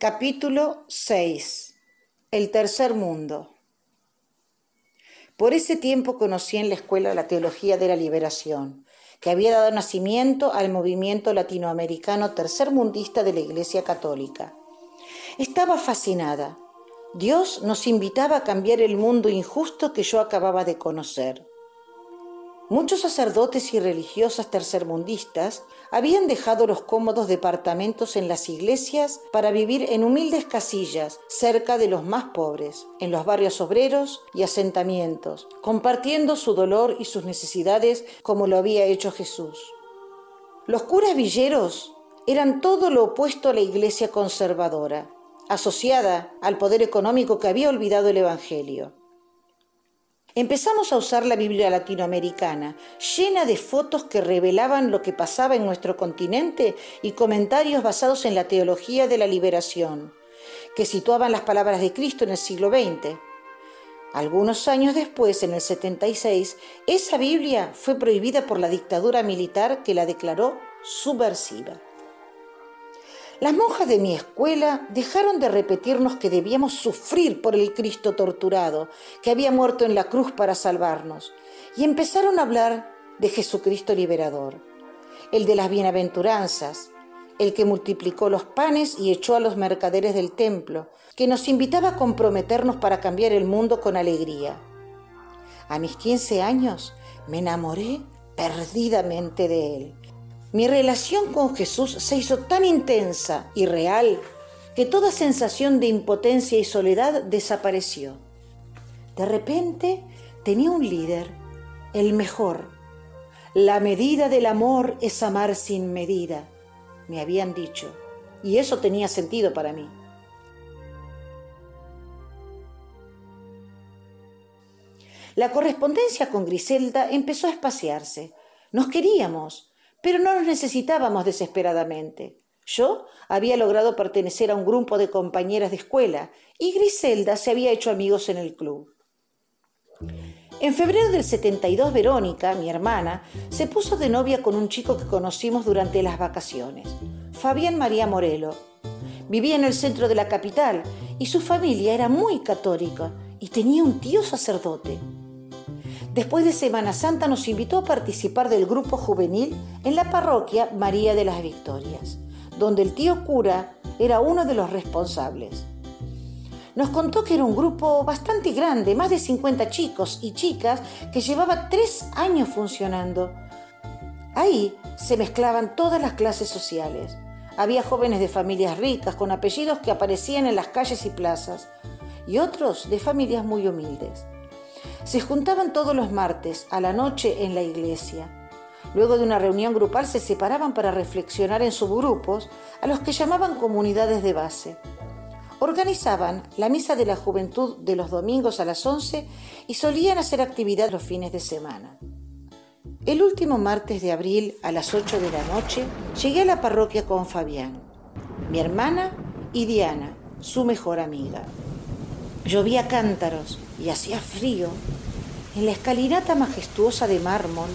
Capítulo 6. El tercer mundo. Por ese tiempo conocí en la escuela la teología de la liberación, que había dado nacimiento al movimiento latinoamericano tercermundista de la Iglesia Católica. Estaba fascinada. Dios nos invitaba a cambiar el mundo injusto que yo acababa de conocer. Muchos sacerdotes y religiosas tercermundistas habían dejado los cómodos departamentos en las iglesias para vivir en humildes casillas cerca de los más pobres, en los barrios obreros y asentamientos, compartiendo su dolor y sus necesidades como lo había hecho Jesús. Los curas villeros eran todo lo opuesto a la iglesia conservadora, asociada al poder económico que había olvidado el Evangelio. Empezamos a usar la Biblia latinoamericana, llena de fotos que revelaban lo que pasaba en nuestro continente y comentarios basados en la teología de la liberación, que situaban las palabras de Cristo en el siglo XX. Algunos años después, en el 76, esa Biblia fue prohibida por la dictadura militar que la declaró subversiva. Las monjas de mi escuela dejaron de repetirnos que debíamos sufrir por el Cristo torturado, que había muerto en la cruz para salvarnos, y empezaron a hablar de Jesucristo liberador, el de las bienaventuranzas, el que multiplicó los panes y echó a los mercaderes del templo, que nos invitaba a comprometernos para cambiar el mundo con alegría. A mis 15 años me enamoré perdidamente de él mi relación con Jesús se hizo tan intensa y real que toda sensación de impotencia y soledad desapareció. De repente tenía un líder, el mejor. La medida del amor es amar sin medida, me habían dicho, y eso tenía sentido para mí. La correspondencia con Griselda empezó a espaciarse. Nos queríamos, pero no nos necesitábamos desesperadamente. Yo había logrado pertenecer a un grupo de compañeras de escuela y Griselda se había hecho amigos en el club. En febrero del 72, Verónica, mi hermana, se puso de novia con un chico que conocimos durante las vacaciones, Fabián María Morelo. Vivía en el centro de la capital y su familia era muy católica y tenía un tío sacerdote. Después de Semana Santa nos invitó a participar del grupo juvenil en la parroquia María de las Victorias, donde el tío cura era uno de los responsables. Nos contó que era un grupo bastante grande, más de 50 chicos y chicas, que llevaba tres años funcionando. Ahí se mezclaban todas las clases sociales. Había jóvenes de familias ricas con apellidos que aparecían en las calles y plazas, y otros de familias muy humildes. Se juntaban todos los martes a la noche en la iglesia. Luego de una reunión grupal se separaban para reflexionar en subgrupos a los que llamaban comunidades de base. Organizaban la misa de la juventud de los domingos a las 11 y solían hacer actividad los fines de semana. El último martes de abril a las 8 de la noche llegué a la parroquia con Fabián, mi hermana y Diana, su mejor amiga. Llovía cántaros y hacía frío. En la escalinata majestuosa de mármol,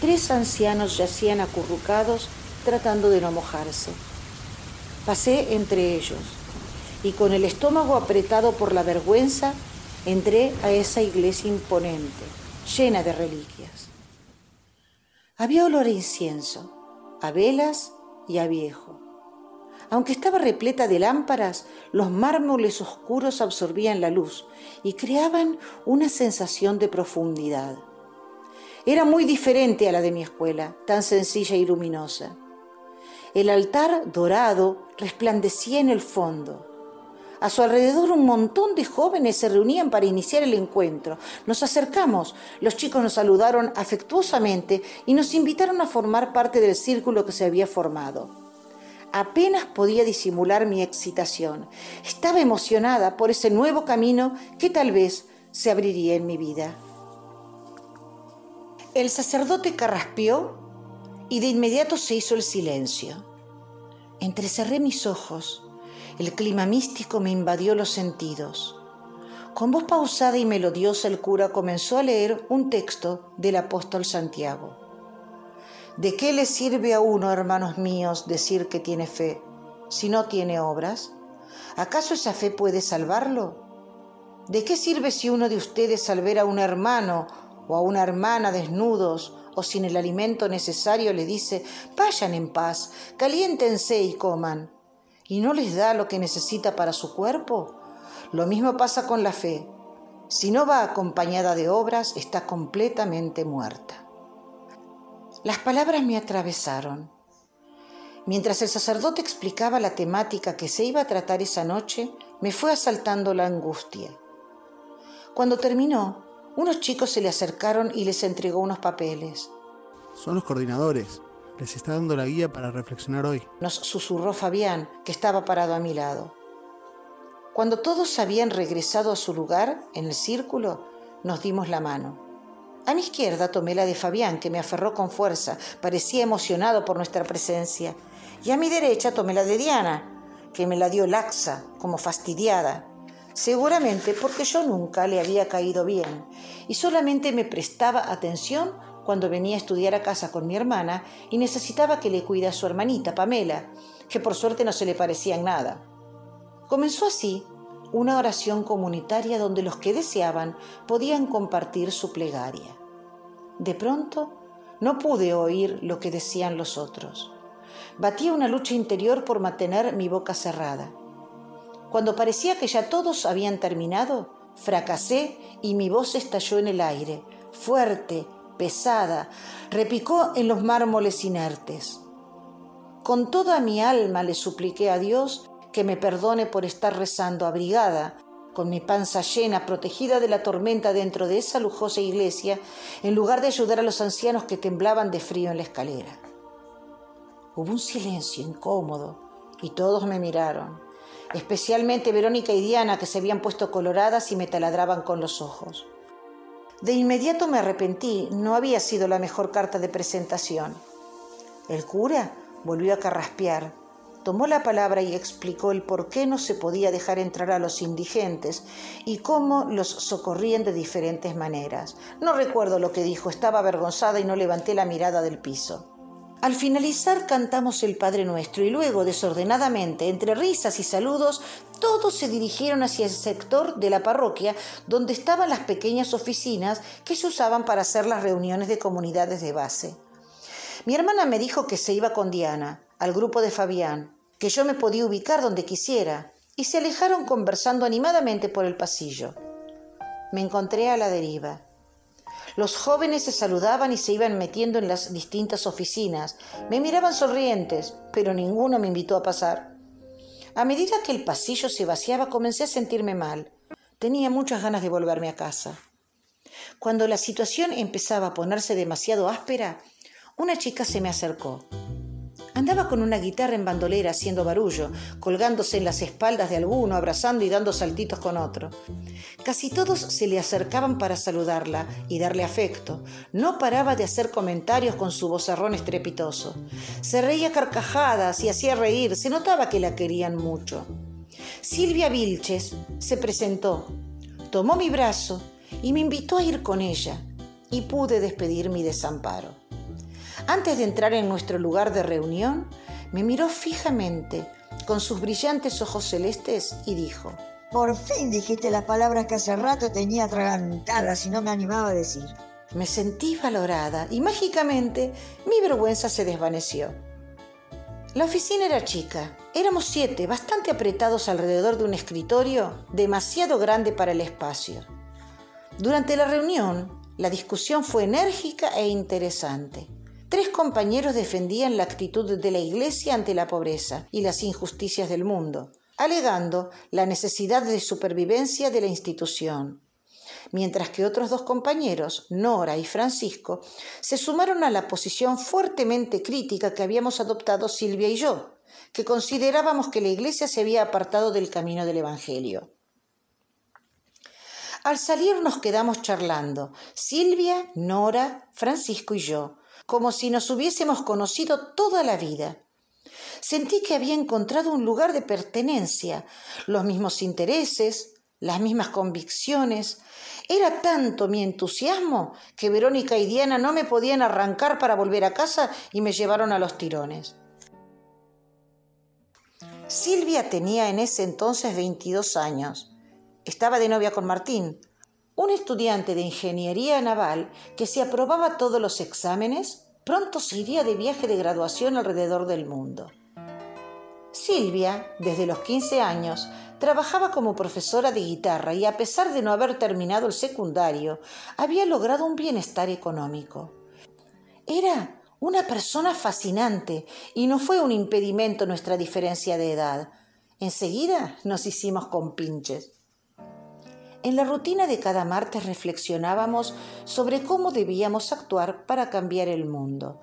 tres ancianos yacían acurrucados tratando de no mojarse. Pasé entre ellos y con el estómago apretado por la vergüenza entré a esa iglesia imponente, llena de reliquias. Había olor a incienso, a velas y a viejo. Aunque estaba repleta de lámparas, los mármoles oscuros absorbían la luz y creaban una sensación de profundidad. Era muy diferente a la de mi escuela, tan sencilla y luminosa. El altar dorado resplandecía en el fondo. A su alrededor un montón de jóvenes se reunían para iniciar el encuentro. Nos acercamos, los chicos nos saludaron afectuosamente y nos invitaron a formar parte del círculo que se había formado. Apenas podía disimular mi excitación. Estaba emocionada por ese nuevo camino que tal vez se abriría en mi vida. El sacerdote carraspeó y de inmediato se hizo el silencio. Entrecerré mis ojos. El clima místico me invadió los sentidos. Con voz pausada y melodiosa el cura comenzó a leer un texto del apóstol Santiago. ¿De qué le sirve a uno, hermanos míos, decir que tiene fe si no tiene obras? ¿Acaso esa fe puede salvarlo? ¿De qué sirve si uno de ustedes al ver a un hermano o a una hermana desnudos o sin el alimento necesario le dice, vayan en paz, caliéntense y coman, y no les da lo que necesita para su cuerpo? Lo mismo pasa con la fe. Si no va acompañada de obras, está completamente muerta. Las palabras me atravesaron. Mientras el sacerdote explicaba la temática que se iba a tratar esa noche, me fue asaltando la angustia. Cuando terminó, unos chicos se le acercaron y les entregó unos papeles. Son los coordinadores. Les está dando la guía para reflexionar hoy. Nos susurró Fabián, que estaba parado a mi lado. Cuando todos habían regresado a su lugar, en el círculo, nos dimos la mano. A mi izquierda tomé la de Fabián, que me aferró con fuerza, parecía emocionado por nuestra presencia. Y a mi derecha tomé la de Diana, que me la dio laxa, como fastidiada seguramente porque yo nunca le había caído bien y solamente me prestaba atención cuando venía a estudiar a casa con mi hermana y necesitaba que le cuida a su hermanita, Pamela, que por suerte no se le parecía en nada. Comenzó así una oración comunitaria donde los que deseaban podían compartir su plegaria. De pronto no pude oír lo que decían los otros. Batía una lucha interior por mantener mi boca cerrada. Cuando parecía que ya todos habían terminado, fracasé y mi voz estalló en el aire, fuerte, pesada, repicó en los mármoles inertes. Con toda mi alma le supliqué a Dios que me perdone por estar rezando abrigada, con mi panza llena, protegida de la tormenta dentro de esa lujosa iglesia, en lugar de ayudar a los ancianos que temblaban de frío en la escalera. Hubo un silencio incómodo y todos me miraron especialmente Verónica y Diana, que se habían puesto coloradas y me taladraban con los ojos. De inmediato me arrepentí, no había sido la mejor carta de presentación. El cura volvió a carraspear, tomó la palabra y explicó el por qué no se podía dejar entrar a los indigentes y cómo los socorrían de diferentes maneras. No recuerdo lo que dijo, estaba avergonzada y no levanté la mirada del piso. Al finalizar cantamos el Padre Nuestro y luego, desordenadamente, entre risas y saludos, todos se dirigieron hacia el sector de la parroquia donde estaban las pequeñas oficinas que se usaban para hacer las reuniones de comunidades de base. Mi hermana me dijo que se iba con Diana, al grupo de Fabián, que yo me podía ubicar donde quisiera, y se alejaron conversando animadamente por el pasillo. Me encontré a la deriva. Los jóvenes se saludaban y se iban metiendo en las distintas oficinas. Me miraban sonrientes, pero ninguno me invitó a pasar. A medida que el pasillo se vaciaba, comencé a sentirme mal. Tenía muchas ganas de volverme a casa. Cuando la situación empezaba a ponerse demasiado áspera, una chica se me acercó. Andaba con una guitarra en bandolera haciendo barullo, colgándose en las espaldas de alguno, abrazando y dando saltitos con otro. Casi todos se le acercaban para saludarla y darle afecto. No paraba de hacer comentarios con su vozarrón estrepitoso. Se reía carcajadas y hacía reír, se notaba que la querían mucho. Silvia Vilches se presentó, tomó mi brazo y me invitó a ir con ella, y pude despedir mi desamparo. Antes de entrar en nuestro lugar de reunión, me miró fijamente con sus brillantes ojos celestes y dijo, Por fin dijiste las palabras que hace rato tenía atragantadas y no me animaba a decir. Me sentí valorada y mágicamente mi vergüenza se desvaneció. La oficina era chica. Éramos siete, bastante apretados alrededor de un escritorio demasiado grande para el espacio. Durante la reunión, la discusión fue enérgica e interesante. Tres compañeros defendían la actitud de la Iglesia ante la pobreza y las injusticias del mundo, alegando la necesidad de supervivencia de la institución, mientras que otros dos compañeros, Nora y Francisco, se sumaron a la posición fuertemente crítica que habíamos adoptado Silvia y yo, que considerábamos que la Iglesia se había apartado del camino del Evangelio. Al salir nos quedamos charlando, Silvia, Nora, Francisco y yo, como si nos hubiésemos conocido toda la vida. Sentí que había encontrado un lugar de pertenencia, los mismos intereses, las mismas convicciones. Era tanto mi entusiasmo que Verónica y Diana no me podían arrancar para volver a casa y me llevaron a los tirones. Silvia tenía en ese entonces 22 años. Estaba de novia con Martín, un estudiante de ingeniería naval que si aprobaba todos los exámenes, pronto se iría de viaje de graduación alrededor del mundo. Silvia, desde los 15 años, trabajaba como profesora de guitarra y a pesar de no haber terminado el secundario, había logrado un bienestar económico. Era una persona fascinante y no fue un impedimento nuestra diferencia de edad. Enseguida nos hicimos compinches. En la rutina de cada martes reflexionábamos sobre cómo debíamos actuar para cambiar el mundo.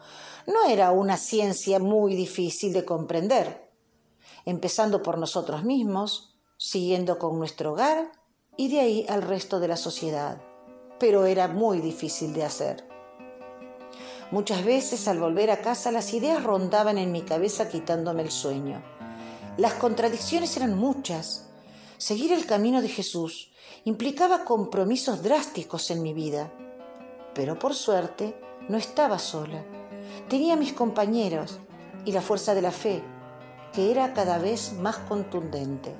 No era una ciencia muy difícil de comprender, empezando por nosotros mismos, siguiendo con nuestro hogar y de ahí al resto de la sociedad. Pero era muy difícil de hacer. Muchas veces al volver a casa las ideas rondaban en mi cabeza quitándome el sueño. Las contradicciones eran muchas. Seguir el camino de Jesús implicaba compromisos drásticos en mi vida. Pero por suerte no estaba sola. Tenía mis compañeros y la fuerza de la fe, que era cada vez más contundente.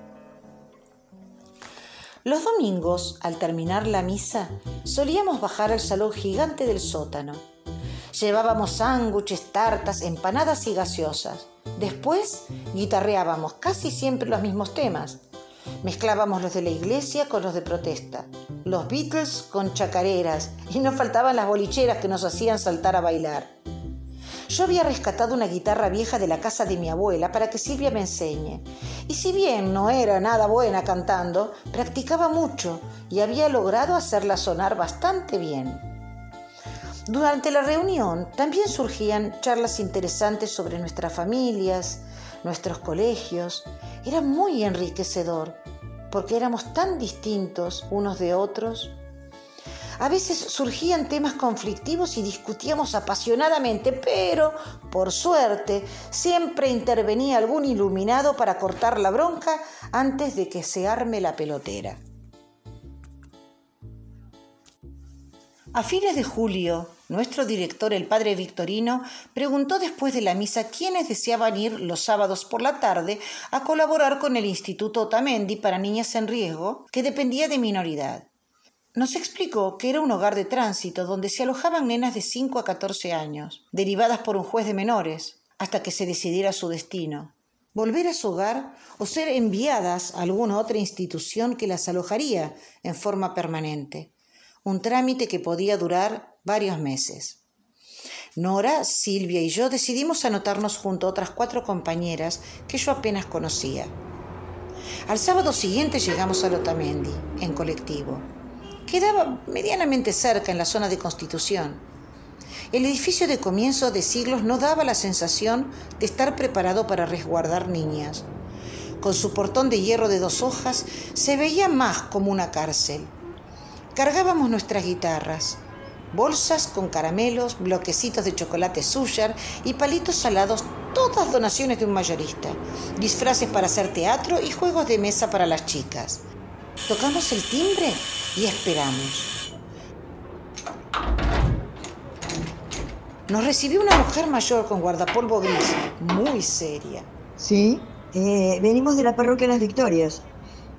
Los domingos, al terminar la misa, solíamos bajar al salón gigante del sótano. Llevábamos sándwiches, tartas, empanadas y gaseosas. Después guitarreábamos casi siempre los mismos temas, Mezclábamos los de la iglesia con los de protesta, los Beatles con chacareras y no faltaban las bolicheras que nos hacían saltar a bailar. Yo había rescatado una guitarra vieja de la casa de mi abuela para que Silvia me enseñe. Y si bien no era nada buena cantando, practicaba mucho y había logrado hacerla sonar bastante bien. Durante la reunión también surgían charlas interesantes sobre nuestras familias, nuestros colegios. Era muy enriquecedor, porque éramos tan distintos unos de otros. A veces surgían temas conflictivos y discutíamos apasionadamente, pero, por suerte, siempre intervenía algún iluminado para cortar la bronca antes de que se arme la pelotera. A fines de julio, nuestro director, el padre Victorino, preguntó después de la misa quiénes deseaban ir los sábados por la tarde a colaborar con el Instituto Otamendi para Niñas en Riesgo, que dependía de minoridad. Nos explicó que era un hogar de tránsito donde se alojaban nenas de 5 a 14 años, derivadas por un juez de menores, hasta que se decidiera su destino. Volver a su hogar o ser enviadas a alguna otra institución que las alojaría en forma permanente un trámite que podía durar varios meses. Nora, Silvia y yo decidimos anotarnos junto a otras cuatro compañeras que yo apenas conocía. Al sábado siguiente llegamos a Lotamendi, en colectivo. Quedaba medianamente cerca en la zona de Constitución. El edificio de comienzo de siglos no daba la sensación de estar preparado para resguardar niñas. Con su portón de hierro de dos hojas se veía más como una cárcel cargábamos nuestras guitarras, bolsas con caramelos, bloquecitos de chocolate suyar y palitos salados, todas donaciones de un mayorista, disfraces para hacer teatro y juegos de mesa para las chicas. Tocamos el timbre y esperamos. Nos recibió una mujer mayor con guardapolvo gris, muy seria. Sí, eh, venimos de la parroquia Las Victorias.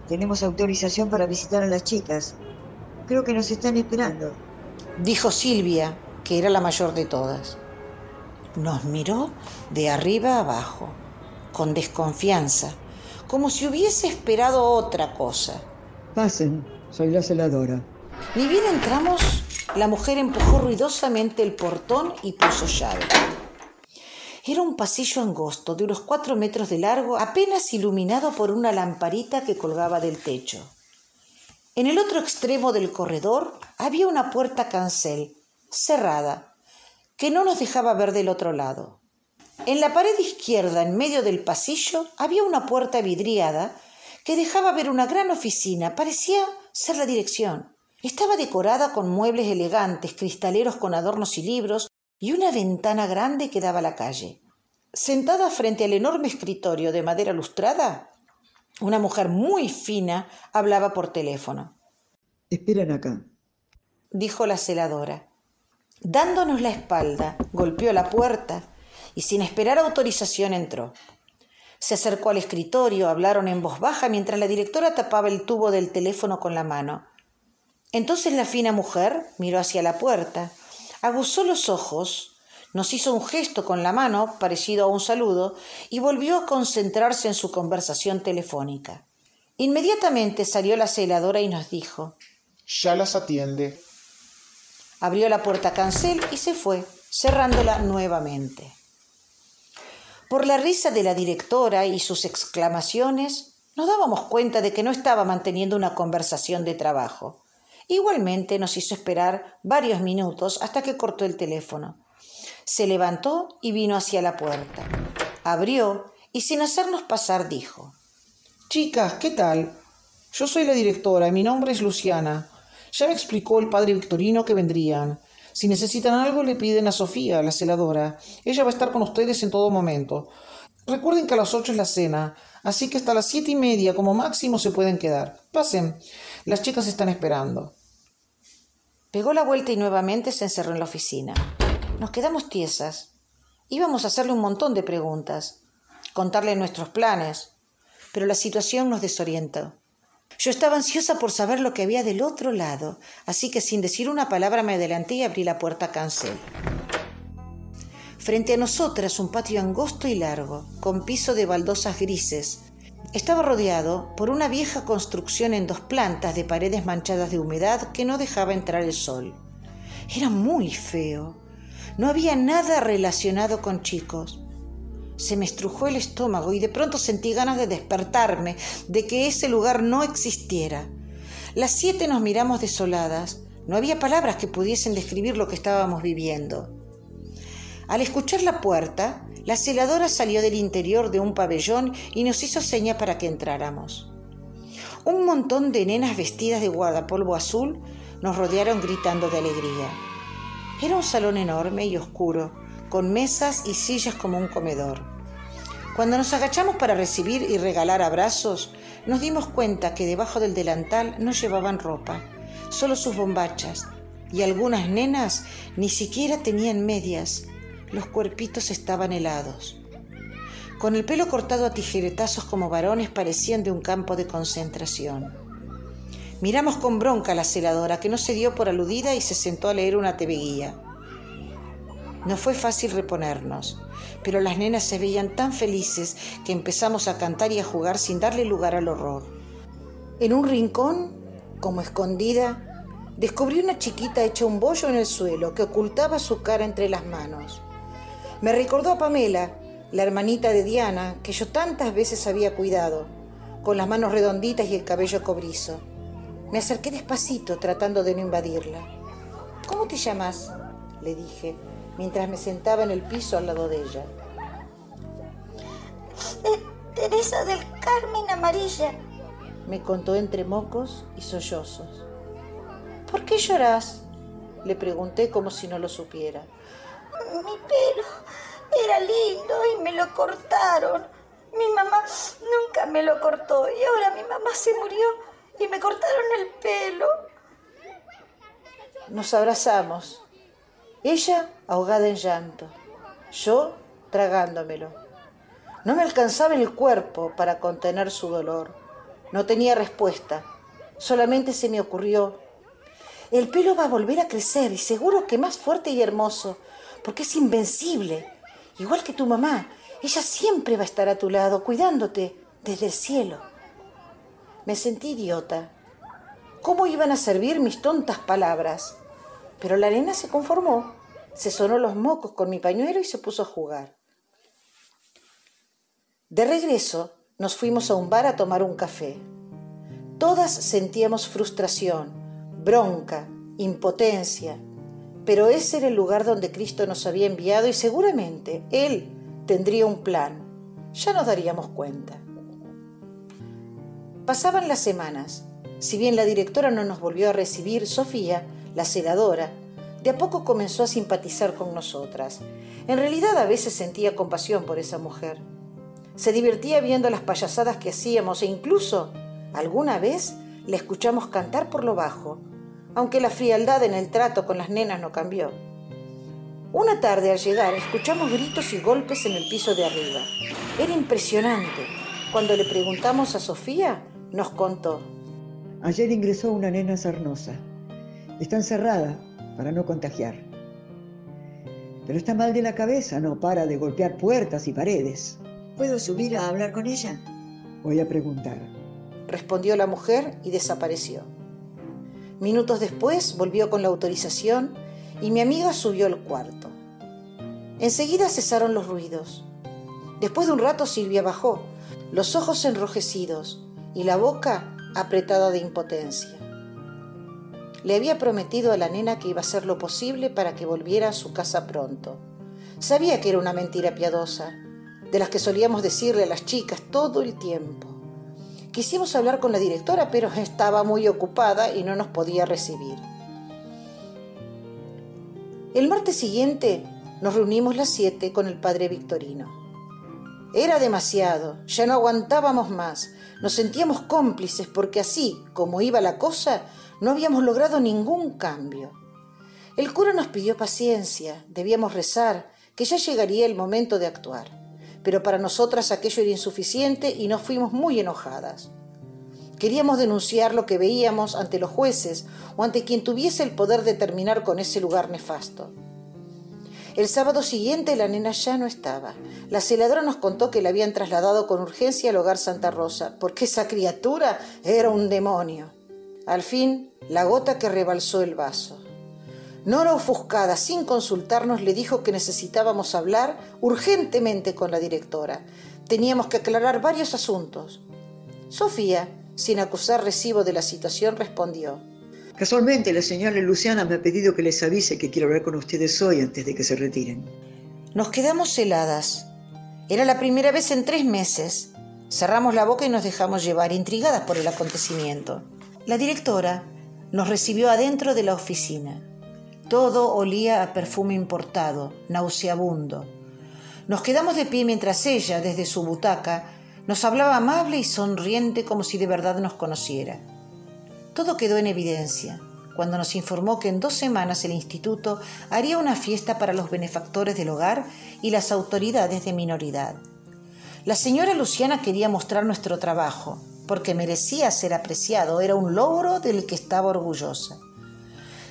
Tenemos autorización para visitar a las chicas. Creo que nos están esperando. Dijo Silvia, que era la mayor de todas. Nos miró de arriba abajo, con desconfianza, como si hubiese esperado otra cosa. Pasen, soy la celadora. Ni bien entramos, la mujer empujó ruidosamente el portón y puso llave. Era un pasillo angosto de unos cuatro metros de largo, apenas iluminado por una lamparita que colgaba del techo. En el otro extremo del corredor había una puerta cancel, cerrada, que no nos dejaba ver del otro lado. En la pared izquierda, en medio del pasillo, había una puerta vidriada que dejaba ver una gran oficina, parecía ser la dirección. Estaba decorada con muebles elegantes, cristaleros con adornos y libros, y una ventana grande que daba a la calle. Sentada frente al enorme escritorio de madera lustrada, una mujer muy fina hablaba por teléfono. Esperan acá, dijo la celadora. Dándonos la espalda, golpeó la puerta y sin esperar autorización entró. Se acercó al escritorio, hablaron en voz baja mientras la directora tapaba el tubo del teléfono con la mano. Entonces la fina mujer miró hacia la puerta, aguzó los ojos, nos hizo un gesto con la mano, parecido a un saludo, y volvió a concentrarse en su conversación telefónica. Inmediatamente salió la celadora y nos dijo Ya las atiende. Abrió la puerta cancel y se fue, cerrándola nuevamente. Por la risa de la directora y sus exclamaciones, nos dábamos cuenta de que no estaba manteniendo una conversación de trabajo. Igualmente nos hizo esperar varios minutos hasta que cortó el teléfono. Se levantó y vino hacia la puerta. Abrió y sin hacernos pasar dijo Chicas, ¿qué tal? Yo soy la directora mi nombre es Luciana. Ya me explicó el padre Victorino que vendrían. Si necesitan algo, le piden a Sofía, la celadora. Ella va a estar con ustedes en todo momento. Recuerden que a las ocho es la cena, así que hasta las siete y media como máximo se pueden quedar. Pasen. Las chicas están esperando. Pegó la vuelta y nuevamente se encerró en la oficina. Nos quedamos tiesas. Íbamos a hacerle un montón de preguntas, contarle nuestros planes, pero la situación nos desorientó. Yo estaba ansiosa por saber lo que había del otro lado, así que sin decir una palabra me adelanté y abrí la puerta cancel. Frente a nosotras un patio angosto y largo, con piso de baldosas grises. Estaba rodeado por una vieja construcción en dos plantas de paredes manchadas de humedad que no dejaba entrar el sol. Era muy feo. No había nada relacionado con chicos. Se me estrujó el estómago y de pronto sentí ganas de despertarme, de que ese lugar no existiera. Las siete nos miramos desoladas. No había palabras que pudiesen describir lo que estábamos viviendo. Al escuchar la puerta, la celadora salió del interior de un pabellón y nos hizo seña para que entráramos. Un montón de nenas vestidas de guardapolvo azul nos rodearon gritando de alegría. Era un salón enorme y oscuro, con mesas y sillas como un comedor. Cuando nos agachamos para recibir y regalar abrazos, nos dimos cuenta que debajo del delantal no llevaban ropa, solo sus bombachas, y algunas nenas ni siquiera tenían medias. Los cuerpitos estaban helados. Con el pelo cortado a tijeretazos como varones parecían de un campo de concentración. Miramos con bronca a la celadora, que no se dio por aludida y se sentó a leer una tebeguía. No fue fácil reponernos, pero las nenas se veían tan felices que empezamos a cantar y a jugar sin darle lugar al horror. En un rincón, como escondida, descubrí una chiquita hecha un bollo en el suelo que ocultaba su cara entre las manos. Me recordó a Pamela, la hermanita de Diana, que yo tantas veces había cuidado, con las manos redonditas y el cabello cobrizo. Me acerqué despacito, tratando de no invadirla. ¿Cómo te llamas? le dije, mientras me sentaba en el piso al lado de ella. Eh, Teresa del Carmen Amarilla, me contó entre mocos y sollozos. ¿Por qué lloras? Le pregunté como si no lo supiera. Mi pelo era lindo y me lo cortaron. Mi mamá nunca me lo cortó y ahora mi mamá se murió y me cortaron el pelo. Nos abrazamos. Ella ahogada en llanto, yo tragándomelo. No me alcanzaba el cuerpo para contener su dolor. No tenía respuesta. Solamente se me ocurrió, el pelo va a volver a crecer y seguro que más fuerte y hermoso, porque es invencible. Igual que tu mamá, ella siempre va a estar a tu lado, cuidándote desde el cielo. Me sentí idiota. ¿Cómo iban a servir mis tontas palabras? Pero la arena se conformó, se sonó los mocos con mi pañuelo y se puso a jugar. De regreso, nos fuimos a un bar a tomar un café. Todas sentíamos frustración, bronca, impotencia, pero ese era el lugar donde Cristo nos había enviado y seguramente Él tendría un plan. Ya nos daríamos cuenta. Pasaban las semanas. Si bien la directora no nos volvió a recibir, Sofía la celadora, de a poco comenzó a simpatizar con nosotras. En realidad a veces sentía compasión por esa mujer. Se divertía viendo las payasadas que hacíamos e incluso alguna vez la escuchamos cantar por lo bajo, aunque la frialdad en el trato con las nenas no cambió. Una tarde al llegar escuchamos gritos y golpes en el piso de arriba. Era impresionante. Cuando le preguntamos a Sofía, nos contó. Ayer ingresó una nena sarnosa. Está encerrada para no contagiar. Pero está mal de la cabeza, no para de golpear puertas y paredes. ¿Puedo subir a hablar con ella? Voy a preguntar. Respondió la mujer y desapareció. Minutos después volvió con la autorización y mi amiga subió al cuarto. Enseguida cesaron los ruidos. Después de un rato Silvia bajó, los ojos enrojecidos y la boca apretada de impotencia. Le había prometido a la nena que iba a hacer lo posible para que volviera a su casa pronto. Sabía que era una mentira piadosa, de las que solíamos decirle a las chicas todo el tiempo. Quisimos hablar con la directora, pero estaba muy ocupada y no nos podía recibir. El martes siguiente nos reunimos las siete con el padre Victorino. Era demasiado, ya no aguantábamos más, nos sentíamos cómplices porque así como iba la cosa, no habíamos logrado ningún cambio. El cura nos pidió paciencia, debíamos rezar, que ya llegaría el momento de actuar. Pero para nosotras aquello era insuficiente y nos fuimos muy enojadas. Queríamos denunciar lo que veíamos ante los jueces o ante quien tuviese el poder de terminar con ese lugar nefasto. El sábado siguiente la nena ya no estaba. La celadora nos contó que la habían trasladado con urgencia al hogar Santa Rosa, porque esa criatura era un demonio. Al fin, la gota que rebalsó el vaso. Nora, ofuscada, sin consultarnos, le dijo que necesitábamos hablar urgentemente con la directora. Teníamos que aclarar varios asuntos. Sofía, sin acusar recibo de la situación, respondió. Casualmente, la señora Luciana me ha pedido que les avise que quiero hablar con ustedes hoy antes de que se retiren. Nos quedamos heladas. Era la primera vez en tres meses. Cerramos la boca y nos dejamos llevar, intrigadas por el acontecimiento. La directora nos recibió adentro de la oficina. Todo olía a perfume importado, nauseabundo. Nos quedamos de pie mientras ella, desde su butaca, nos hablaba amable y sonriente como si de verdad nos conociera. Todo quedó en evidencia cuando nos informó que en dos semanas el instituto haría una fiesta para los benefactores del hogar y las autoridades de minoridad. La señora Luciana quería mostrar nuestro trabajo, porque merecía ser apreciado, era un logro del que estaba orgullosa.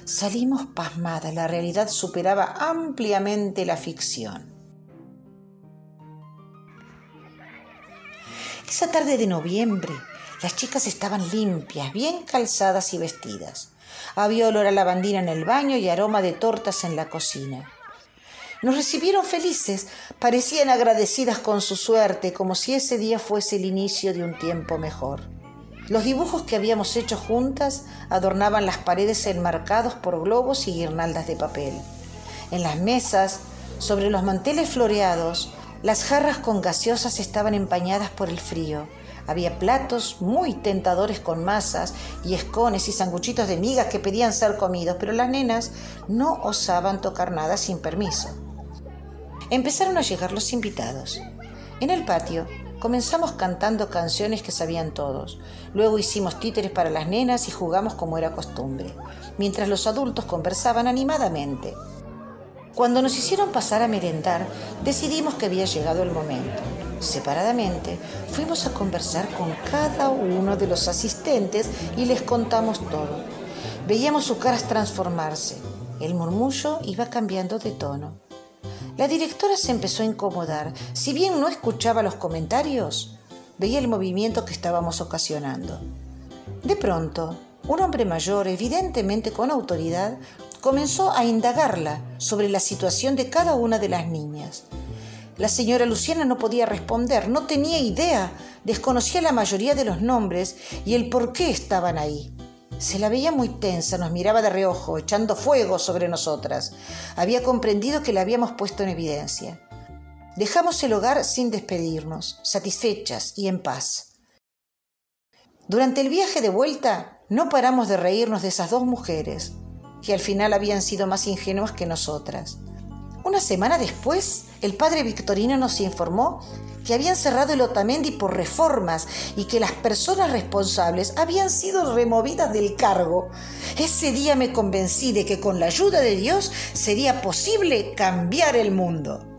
Salimos pasmadas, la realidad superaba ampliamente la ficción. Esa tarde de noviembre, las chicas estaban limpias, bien calzadas y vestidas. Había olor a lavandina en el baño y aroma de tortas en la cocina. Nos recibieron felices, parecían agradecidas con su suerte, como si ese día fuese el inicio de un tiempo mejor. Los dibujos que habíamos hecho juntas adornaban las paredes enmarcados por globos y guirnaldas de papel. En las mesas, sobre los manteles floreados, las jarras con gaseosas estaban empañadas por el frío. Había platos muy tentadores con masas y escones y sanguchitos de migas que pedían ser comidos, pero las nenas no osaban tocar nada sin permiso. Empezaron a llegar los invitados. En el patio comenzamos cantando canciones que sabían todos. Luego hicimos títeres para las nenas y jugamos como era costumbre, mientras los adultos conversaban animadamente. Cuando nos hicieron pasar a merendar, decidimos que había llegado el momento. Separadamente, fuimos a conversar con cada uno de los asistentes y les contamos todo. Veíamos sus caras transformarse. El murmullo iba cambiando de tono. La directora se empezó a incomodar. Si bien no escuchaba los comentarios, veía el movimiento que estábamos ocasionando. De pronto, un hombre mayor, evidentemente con autoridad, comenzó a indagarla sobre la situación de cada una de las niñas. La señora Luciana no podía responder, no tenía idea, desconocía la mayoría de los nombres y el por qué estaban ahí. Se la veía muy tensa, nos miraba de reojo, echando fuego sobre nosotras. Había comprendido que la habíamos puesto en evidencia. Dejamos el hogar sin despedirnos, satisfechas y en paz. Durante el viaje de vuelta no paramos de reírnos de esas dos mujeres, que al final habían sido más ingenuas que nosotras. Una semana después, el padre Victorino nos informó que habían cerrado el Otamendi por reformas y que las personas responsables habían sido removidas del cargo. Ese día me convencí de que con la ayuda de Dios sería posible cambiar el mundo.